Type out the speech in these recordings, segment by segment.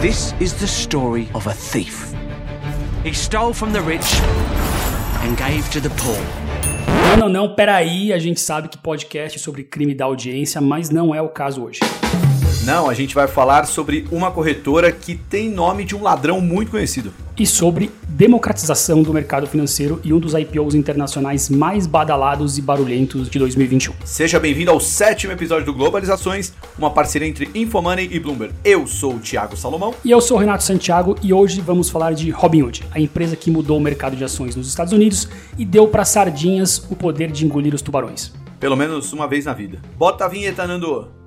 This is the story of a thief. He stole from the rich and gave to the poor. Não, não, não, peraí, a gente sabe que podcast é sobre crime da audiência, mas não é o caso hoje. Não, a gente vai falar sobre uma corretora que tem nome de um ladrão muito conhecido. E sobre democratização do mercado financeiro e um dos IPOs internacionais mais badalados e barulhentos de 2021. Seja bem-vindo ao sétimo episódio do Globalizações, uma parceria entre Infomoney e Bloomberg. Eu sou o Thiago Salomão. E eu sou o Renato Santiago e hoje vamos falar de Robinhood, a empresa que mudou o mercado de ações nos Estados Unidos e deu para sardinhas o poder de engolir os tubarões. Pelo menos uma vez na vida. Bota a vinheta, Nando!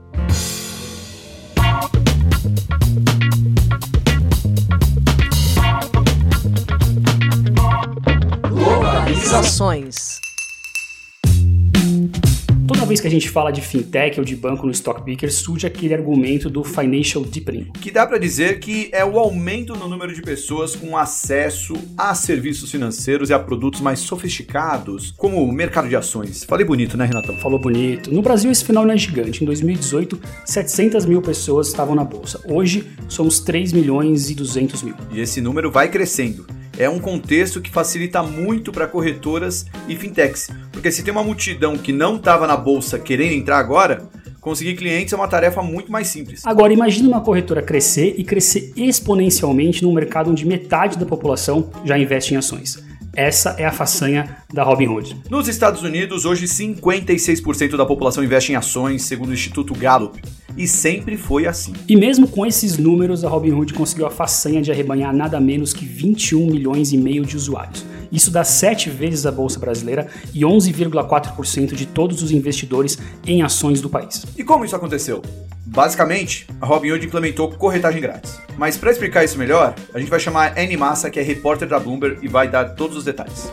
Ações. Toda vez que a gente fala de fintech ou de banco no Stock Picker, surge aquele argumento do financial deepening. Que dá para dizer que é o aumento no número de pessoas com acesso a serviços financeiros e a produtos mais sofisticados, como o mercado de ações. Falei bonito, né, Renatão? Falou bonito. No Brasil, esse fenômeno é gigante. Em 2018, 700 mil pessoas estavam na bolsa. Hoje, somos 3 milhões e 200 mil. E esse número vai crescendo é um contexto que facilita muito para corretoras e fintechs, porque se tem uma multidão que não estava na bolsa querendo entrar agora, conseguir clientes é uma tarefa muito mais simples. Agora, imagine uma corretora crescer e crescer exponencialmente num mercado onde metade da população já investe em ações. Essa é a façanha da Robinhood. Nos Estados Unidos, hoje 56% da população investe em ações, segundo o Instituto Gallup. E sempre foi assim. E mesmo com esses números, a Robinhood conseguiu a façanha de arrebanhar nada menos que 21 milhões e meio de usuários. Isso dá 7 vezes a bolsa brasileira e 11,4% de todos os investidores em ações do país. E como isso aconteceu? Basicamente, a Robinhood implementou corretagem grátis. Mas para explicar isso melhor, a gente vai chamar a Annie Massa, que é repórter da Bloomberg e vai dar todos os detalhes.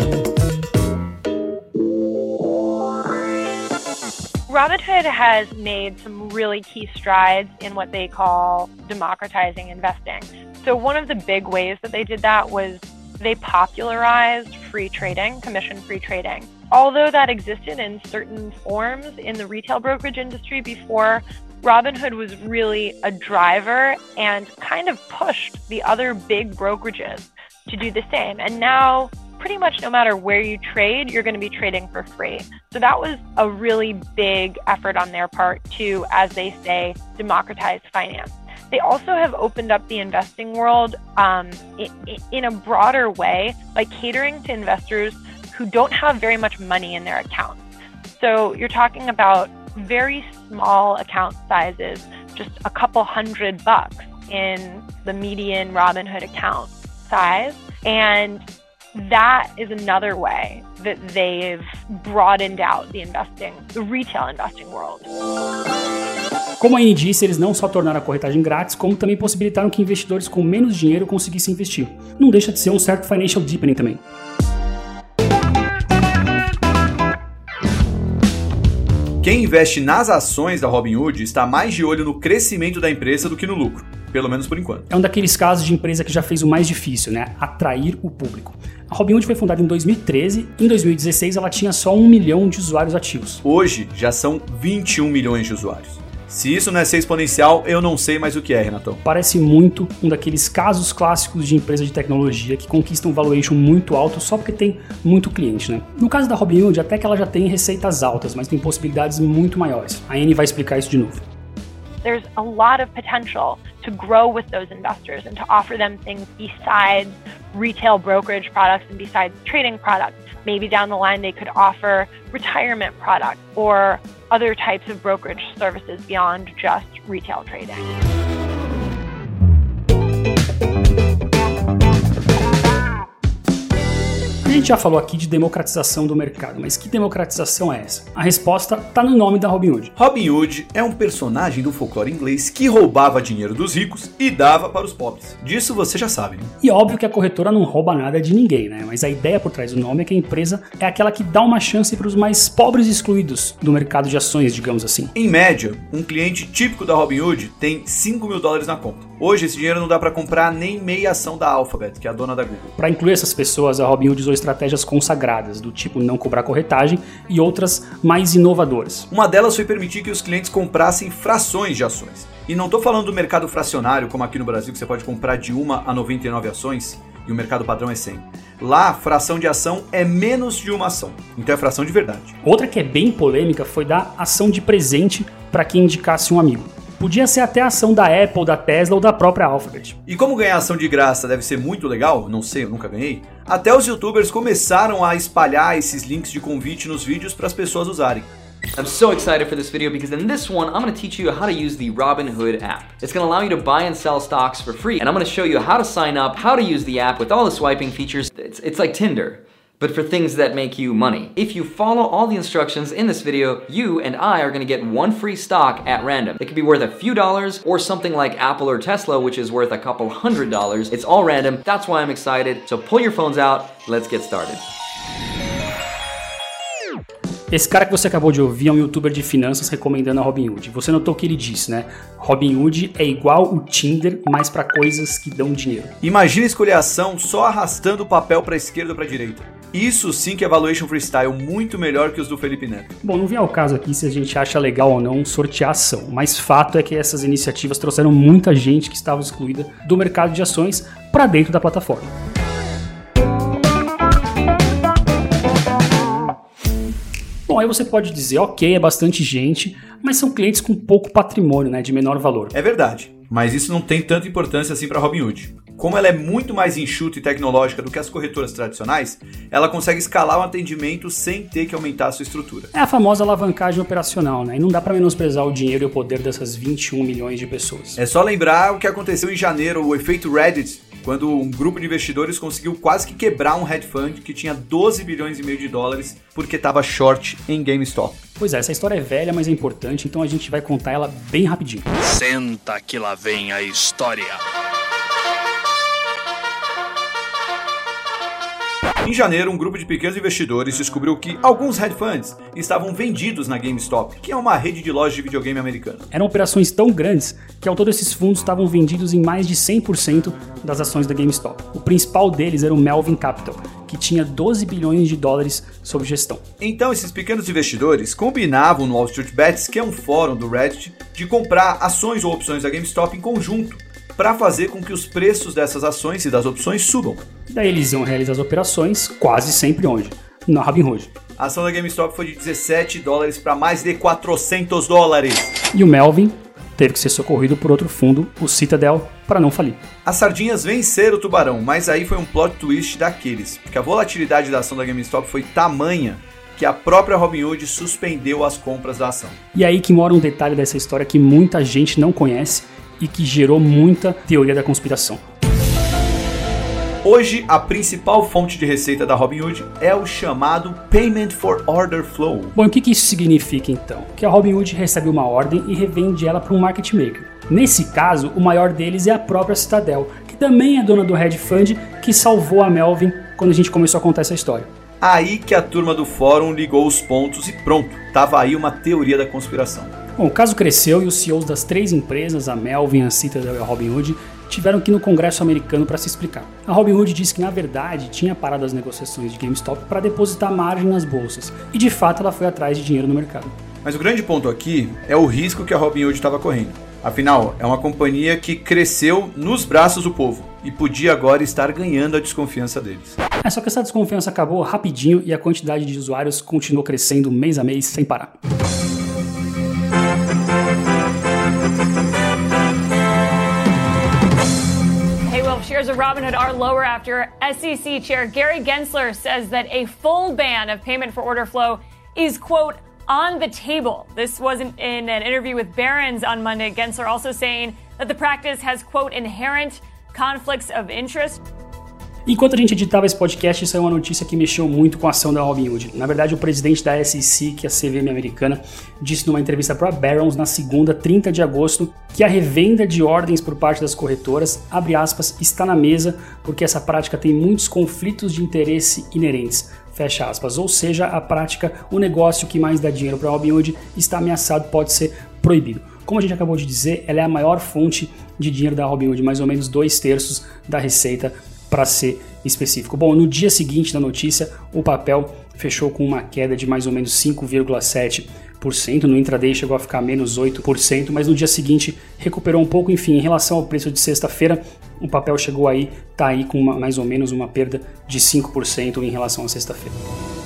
Robinhood has made some really key strides in what they call democratizing investing. So, one of the big ways that they did that was they popularized free trading, commission free trading. Although that existed in certain forms in the retail brokerage industry before, Robinhood was really a driver and kind of pushed the other big brokerages to do the same. And now pretty much no matter where you trade, you're going to be trading for free. So that was a really big effort on their part to, as they say, democratize finance. They also have opened up the investing world um, in, in a broader way by catering to investors who don't have very much money in their accounts. So you're talking about very small account sizes, just a couple hundred bucks in the median Robinhood account size. And that is another way that they've broadened out the investing, the retail investing world. Como a disse, eles não só tornaram a corretagem grátis, como também possibilitaram que investidores com menos dinheiro conseguissem investir. Não deixa de ser um certo financial deepening também. Quem investe nas ações da Robinhood está mais de olho no crescimento da empresa do que no lucro, pelo menos por enquanto. É um daqueles casos de empresa que já fez o mais difícil, né? Atrair o público. A Robinhood foi fundada em 2013, em 2016 ela tinha só um milhão de usuários ativos. Hoje já são 21 milhões de usuários. Se isso não é ser exponencial, eu não sei mais o que é, Renatão. Parece muito um daqueles casos clássicos de empresa de tecnologia que conquistam um valuation muito alto só porque tem muito cliente, né? No caso da Robinhood, até que ela já tem receitas altas, mas tem possibilidades muito maiores. A Anne vai explicar isso de novo. There's a lot of potential to grow with those investors and to offer them things besides retail brokerage products and besides trading products. Maybe down the line they could offer retirement products or other types of brokerage services beyond just retail trading. Gente gente já falou aqui de democratização do mercado, mas que democratização é essa? A resposta está no nome da Robinhood. Robinhood é um personagem do folclore inglês que roubava dinheiro dos ricos e dava para os pobres. Disso você já sabe, né? E óbvio que a corretora não rouba nada de ninguém, né? Mas a ideia por trás do nome é que a empresa é aquela que dá uma chance para os mais pobres e excluídos do mercado de ações, digamos assim. Em média, um cliente típico da Robinhood tem 5 mil dólares na conta. Hoje esse dinheiro não dá para comprar nem meia ação da Alphabet, que é a dona da Google. Para incluir essas pessoas, a Robinhood usou estratégias consagradas, do tipo não cobrar corretagem e outras mais inovadoras. Uma delas foi permitir que os clientes comprassem frações de ações. E não estou falando do mercado fracionário, como aqui no Brasil, que você pode comprar de uma a 99 ações e o mercado padrão é 100. Lá, fração de ação é menos de uma ação, então é fração de verdade. Outra que é bem polêmica foi dar ação de presente para quem indicasse um amigo. Podia ser até ação da Apple, da Tesla ou da própria Alphabet. E como ganhar ação de graça deve ser muito legal, não sei, eu nunca ganhei, até os youtubers começaram a espalhar esses links de convite nos vídeos para as pessoas usarem. I'm so excited for this video because in this one, I'm going to teach you how to use the Robinhood app. It's going to allow you to buy and sell stocks for free, and I'm going to show you how to sign up, how to use the app with all the swiping features. It's, it's like Tinder but for things that make you money. If you follow all the instructions in this video, you and I are gonna get one free stock at random. It could be worth a few dollars or something like Apple or Tesla, which is worth a couple hundred dollars. It's all random. That's why I'm excited. So pull your phones out. Let's get started. Esse cara que você acabou de ouvir é um youtuber de finanças recomendando a Robinhood. Você notou o que ele disse, né? Robinhood é igual o Tinder, mas para coisas que dão dinheiro. Imagina escolher a ação só arrastando o papel para esquerda ou para direita. Isso sim que é valuation freestyle muito melhor que os do Felipe Neto. Bom, não vem ao caso aqui se a gente acha legal ou não sortear ação, mas fato é que essas iniciativas trouxeram muita gente que estava excluída do mercado de ações para dentro da plataforma. Bom, aí você pode dizer, ok, é bastante gente, mas são clientes com pouco patrimônio, né, de menor valor. É verdade, mas isso não tem tanta importância assim para Robinhood. Como ela é muito mais enxuta e tecnológica do que as corretoras tradicionais, ela consegue escalar o atendimento sem ter que aumentar a sua estrutura. É a famosa alavancagem operacional, né? E não dá para menosprezar o dinheiro e o poder dessas 21 milhões de pessoas. É só lembrar o que aconteceu em janeiro, o efeito Reddit, quando um grupo de investidores conseguiu quase que quebrar um hedge fund que tinha 12 bilhões e meio de dólares porque estava short em GameStop. Pois é, essa história é velha, mas é importante, então a gente vai contar ela bem rapidinho. Senta que lá vem a história. Em janeiro, um grupo de pequenos investidores descobriu que alguns hedge funds estavam vendidos na GameStop, que é uma rede de lojas de videogame americana. Eram operações tão grandes que ao todo esses fundos estavam vendidos em mais de 100% das ações da GameStop. O principal deles era o Melvin Capital, que tinha 12 bilhões de dólares sob gestão. Então, esses pequenos investidores combinavam no Wall Street Bets, que é um fórum do Reddit, de comprar ações ou opções da GameStop em conjunto para fazer com que os preços dessas ações e das opções subam. Daí eles iam realizar as operações quase sempre onde? Na Robinhood. A ação da GameStop foi de 17 dólares para mais de 400 dólares. E o Melvin teve que ser socorrido por outro fundo, o Citadel, para não falir. As sardinhas venceram o tubarão, mas aí foi um plot twist daqueles, porque a volatilidade da ação da GameStop foi tamanha que a própria Robinhood suspendeu as compras da ação. E aí que mora um detalhe dessa história que muita gente não conhece e que gerou muita teoria da conspiração. Hoje, a principal fonte de receita da Robinhood é o chamado Payment for Order Flow. Bom, o que, que isso significa então? Que a Robinhood recebe uma ordem e revende ela para um market maker. Nesse caso, o maior deles é a própria Citadel, que também é dona do hedge fund que salvou a Melvin quando a gente começou a contar essa história. Aí que a turma do fórum ligou os pontos e pronto, tava aí uma teoria da conspiração. Bom, o caso cresceu e os CEOs das três empresas, a Melvin, a Citadel e a Robinhood, tiveram que ir no Congresso americano para se explicar. A Robinhood disse que na verdade tinha parado as negociações de GameStop para depositar margem nas bolsas, e de fato ela foi atrás de dinheiro no mercado. Mas o grande ponto aqui é o risco que a Robinhood estava correndo. Afinal, é uma companhia que cresceu nos braços do povo e podia agora estar ganhando a desconfiança deles. É só que essa desconfiança acabou rapidinho e a quantidade de usuários continuou crescendo mês a mês sem parar. Shares of Robinhood are lower after SEC Chair Gary Gensler says that a full ban of payment for order flow is, quote, on the table. This was in, in an interview with Barron's on Monday. Gensler also saying that the practice has, quote, inherent conflicts of interest. Enquanto a gente editava esse podcast, saiu uma notícia que mexeu muito com a ação da Robinhood. Na verdade, o presidente da SEC, que é a CVM americana, disse numa entrevista para a Barron's na segunda, 30 de agosto, que a revenda de ordens por parte das corretoras, abre aspas, está na mesa porque essa prática tem muitos conflitos de interesse inerentes. Fecha aspas. Ou seja, a prática, o negócio que mais dá dinheiro para a Robinhood está ameaçado, pode ser proibido. Como a gente acabou de dizer, ela é a maior fonte de dinheiro da Robinhood, mais ou menos dois terços da receita para ser específico. Bom, no dia seguinte da notícia, o papel fechou com uma queda de mais ou menos 5,7%. No intraday chegou a ficar menos 8%, mas no dia seguinte recuperou um pouco. Enfim, em relação ao preço de sexta-feira, o papel chegou aí, tá aí com uma, mais ou menos uma perda de 5% em relação à sexta-feira.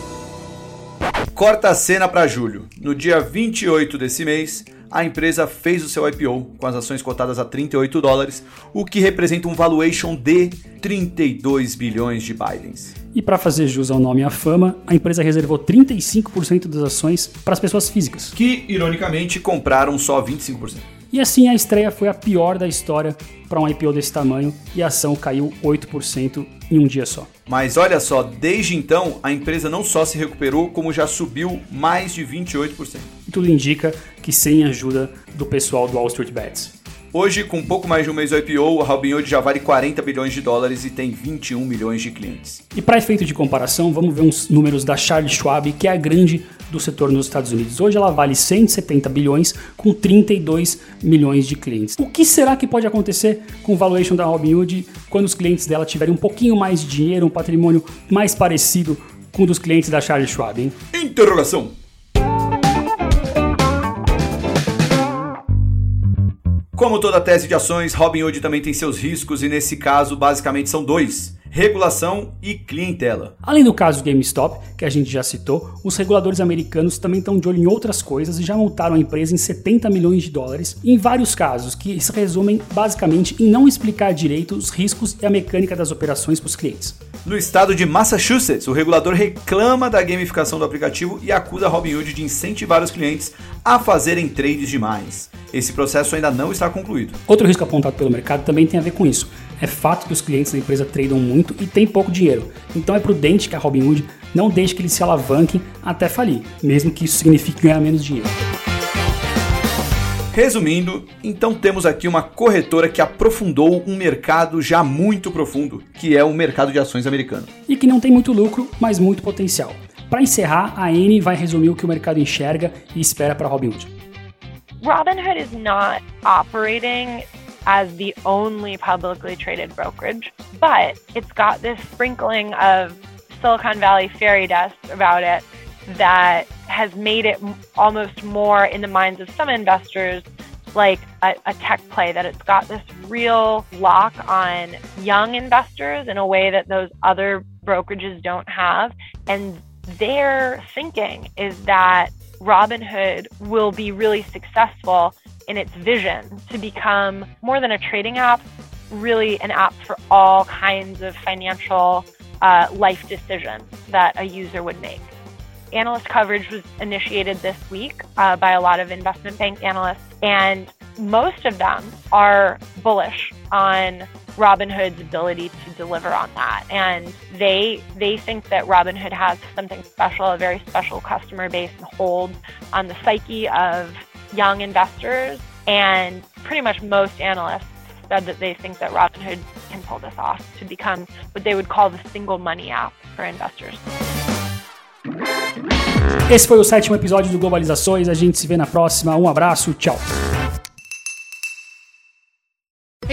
Corta a cena para julho. No dia 28 desse mês, a empresa fez o seu IPO com as ações cotadas a 38 dólares, o que representa um valuation de 32 bilhões de Bidens. E para fazer jus ao nome e à fama, a empresa reservou 35% das ações para as pessoas físicas. Que, ironicamente, compraram só 25%. E assim a estreia foi a pior da história para um IPO desse tamanho e a ação caiu 8% em um dia só. Mas olha só, desde então a empresa não só se recuperou, como já subiu mais de 28%. E tudo indica que sem a ajuda do pessoal do Wall Street Bets. Hoje, com pouco mais de um mês do IPO, a Robinhood já vale 40 bilhões de dólares e tem 21 milhões de clientes. E para efeito de comparação, vamos ver uns números da Charles Schwab, que é a grande do setor nos Estados Unidos. Hoje ela vale 170 bilhões com 32 milhões de clientes. O que será que pode acontecer com o valuation da Robinhood quando os clientes dela tiverem um pouquinho mais de dinheiro, um patrimônio mais parecido com o dos clientes da Charles Schwab, hein? Interrogação. Como toda tese de ações, Robinhood também tem seus riscos e nesse caso basicamente são dois: regulação e clientela. Além do caso GameStop, que a gente já citou, os reguladores americanos também estão de olho em outras coisas e já multaram a empresa em 70 milhões de dólares em vários casos, que se resumem basicamente em não explicar direito os riscos e a mecânica das operações para os clientes. No estado de Massachusetts, o regulador reclama da gamificação do aplicativo e acusa a Robinhood de incentivar os clientes a fazerem trades demais. Esse processo ainda não está concluído. Outro risco apontado pelo mercado também tem a ver com isso. É fato que os clientes da empresa tradam muito e têm pouco dinheiro. Então é prudente que a Robinhood não deixe que eles se alavanquem até falir, mesmo que isso signifique ganhar menos dinheiro. Resumindo, então temos aqui uma corretora que aprofundou um mercado já muito profundo, que é o mercado de ações americano. E que não tem muito lucro, mas muito potencial. Para encerrar, a Anne vai resumir o que o mercado enxerga e espera para Robinhood. Robinhood is not operating as the only publicly traded brokerage, but it's got this sprinkling of Silicon Valley fairy dust about it that has made it almost more in the minds of some investors like a, a, tech play that it's got this real lock on young investors in a way that those other brokerages don't have. And their thinking is that Robinhood will be really successful in its vision to become more than a trading app, really an app for all kinds of financial uh, life decisions that a user would make. Analyst coverage was initiated this week uh, by a lot of investment bank analysts, and most of them are bullish on Robinhood's ability to deliver on that. And they they think that Robinhood has something special, a very special customer base and holds on the psyche of young investors. And pretty much most analysts said that they think that Robinhood can pull this off to become what they would call the single money app for investors. Esse foi o sétimo episódio do Globalizações. A gente se vê na próxima. Um abraço, tchau.